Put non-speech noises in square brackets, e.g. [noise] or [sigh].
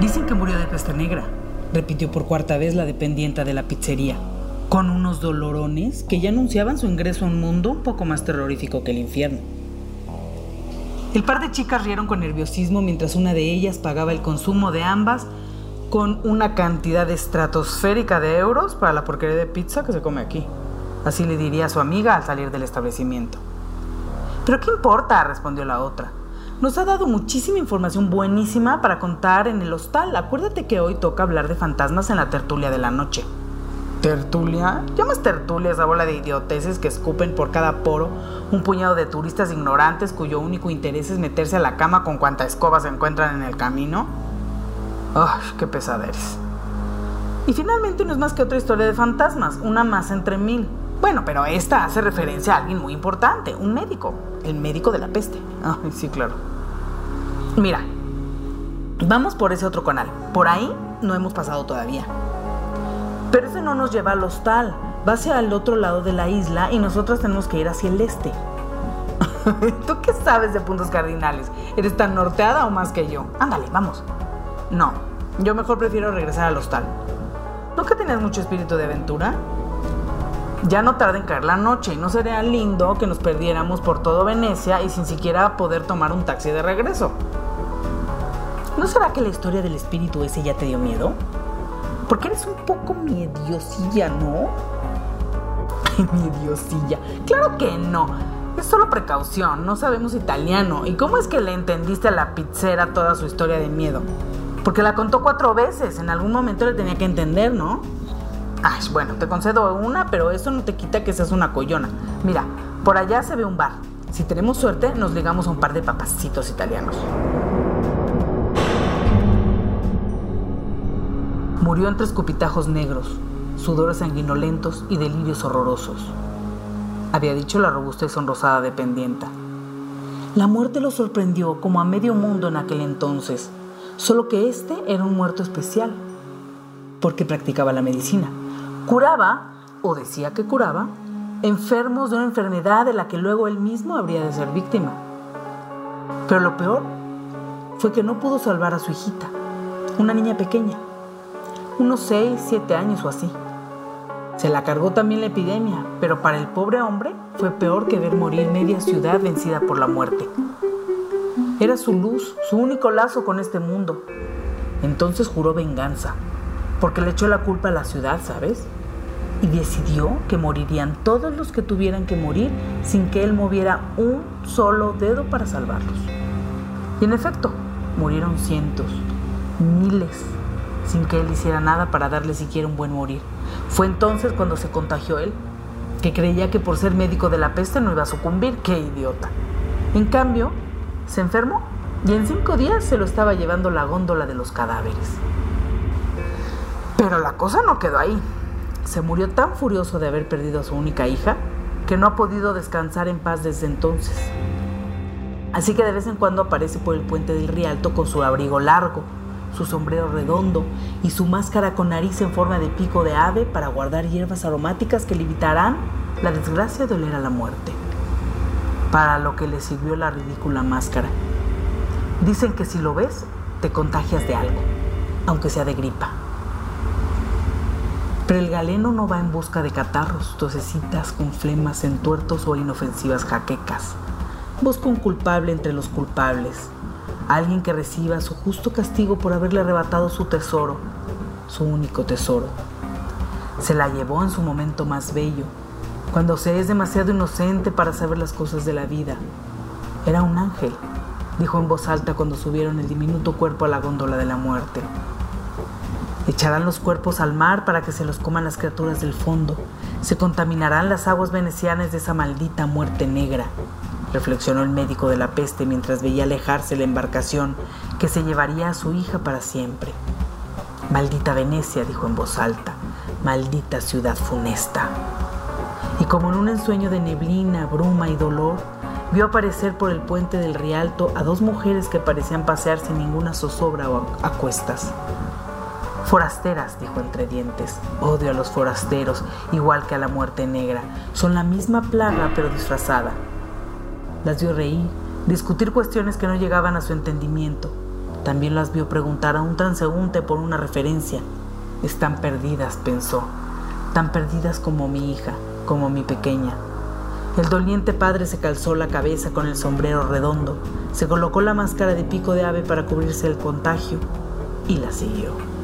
Dicen que murió de peste negra, repitió por cuarta vez la dependienta de la pizzería, con unos dolorones que ya anunciaban su ingreso a un mundo un poco más terrorífico que el infierno. El par de chicas rieron con nerviosismo mientras una de ellas pagaba el consumo de ambas con una cantidad estratosférica de euros para la porquería de pizza que se come aquí. Así le diría a su amiga al salir del establecimiento. ¿Pero qué importa? respondió la otra. Nos ha dado muchísima información buenísima para contar en el hostal. Acuérdate que hoy toca hablar de fantasmas en la tertulia de la noche. ¿Tertulia? ¿Llamas tertulia esa bola de idioteces que escupen por cada poro un puñado de turistas ignorantes cuyo único interés es meterse a la cama con cuanta escoba se encuentran en el camino? ¡Ay, qué pesaderes! Y finalmente no es más que otra historia de fantasmas, una más entre mil. Bueno, pero esta hace referencia a alguien muy importante, un médico, el médico de la peste. Ay, sí, claro. Mira, vamos por ese otro canal. Por ahí no hemos pasado todavía. Pero ese no nos lleva al hostal. Va hacia el otro lado de la isla y nosotros tenemos que ir hacia el este. [laughs] ¿Tú qué sabes de puntos cardinales? ¿Eres tan norteada o más que yo? Ándale, vamos. No, yo mejor prefiero regresar al hostal. ¿No que tenías mucho espíritu de aventura? Ya no tarda en caer la noche y no sería lindo que nos perdiéramos por todo Venecia y sin siquiera poder tomar un taxi de regreso. ¿No será que la historia del espíritu ese ya te dio miedo? Porque eres un poco miediosilla, ¿no? [laughs] miediosilla. Claro que no. Es solo precaución, no sabemos italiano. ¿Y cómo es que le entendiste a la pizzera toda su historia de miedo? Porque la contó cuatro veces, en algún momento le tenía que entender, ¿no? Bueno, te concedo una, pero eso no te quita que seas una collona. Mira, por allá se ve un bar. Si tenemos suerte, nos ligamos a un par de papacitos italianos. Murió entre escupitajos negros, sudores sanguinolentos y delirios horrorosos. Había dicho la robusta y sonrosada dependienta. La muerte lo sorprendió como a medio mundo en aquel entonces, solo que este era un muerto especial, porque practicaba la medicina. Curaba, o decía que curaba, enfermos de una enfermedad de la que luego él mismo habría de ser víctima. Pero lo peor fue que no pudo salvar a su hijita, una niña pequeña, unos 6, 7 años o así. Se la cargó también la epidemia, pero para el pobre hombre fue peor que ver morir media ciudad vencida por la muerte. Era su luz, su único lazo con este mundo. Entonces juró venganza, porque le echó la culpa a la ciudad, ¿sabes? y decidió que morirían todos los que tuvieran que morir sin que él moviera un solo dedo para salvarlos. Y en efecto, murieron cientos, miles, sin que él hiciera nada para darle siquiera un buen morir. Fue entonces cuando se contagió él, que creía que por ser médico de la peste no iba a sucumbir. ¡Qué idiota! En cambio, se enfermó y en cinco días se lo estaba llevando la góndola de los cadáveres. Pero la cosa no quedó ahí se murió tan furioso de haber perdido a su única hija que no ha podido descansar en paz desde entonces. Así que de vez en cuando aparece por el puente del Rialto con su abrigo largo, su sombrero redondo y su máscara con nariz en forma de pico de ave para guardar hierbas aromáticas que le evitarán la desgracia de oler a la muerte. Para lo que le sirvió la ridícula máscara. Dicen que si lo ves, te contagias de algo, aunque sea de gripa. Pero el galeno no va en busca de catarros, tosecitas con flemas, entuertos o inofensivas jaquecas. Busca un culpable entre los culpables, alguien que reciba su justo castigo por haberle arrebatado su tesoro, su único tesoro. Se la llevó en su momento más bello, cuando se es demasiado inocente para saber las cosas de la vida. Era un ángel, dijo en voz alta cuando subieron el diminuto cuerpo a la góndola de la muerte. Echarán los cuerpos al mar para que se los coman las criaturas del fondo. Se contaminarán las aguas venecianas de esa maldita muerte negra, reflexionó el médico de la peste mientras veía alejarse la embarcación que se llevaría a su hija para siempre. Maldita Venecia, dijo en voz alta, maldita ciudad funesta. Y como en un ensueño de neblina, bruma y dolor, vio aparecer por el puente del Rialto a dos mujeres que parecían pasear sin ninguna zozobra o a cuestas. Forasteras, dijo entre dientes. Odio a los forasteros, igual que a la muerte negra. Son la misma plaga, pero disfrazada. Las vio reír, discutir cuestiones que no llegaban a su entendimiento. También las vio preguntar a un transeúnte por una referencia. Están perdidas, pensó, tan perdidas como mi hija, como mi pequeña. El doliente padre se calzó la cabeza con el sombrero redondo, se colocó la máscara de pico de ave para cubrirse el contagio y la siguió.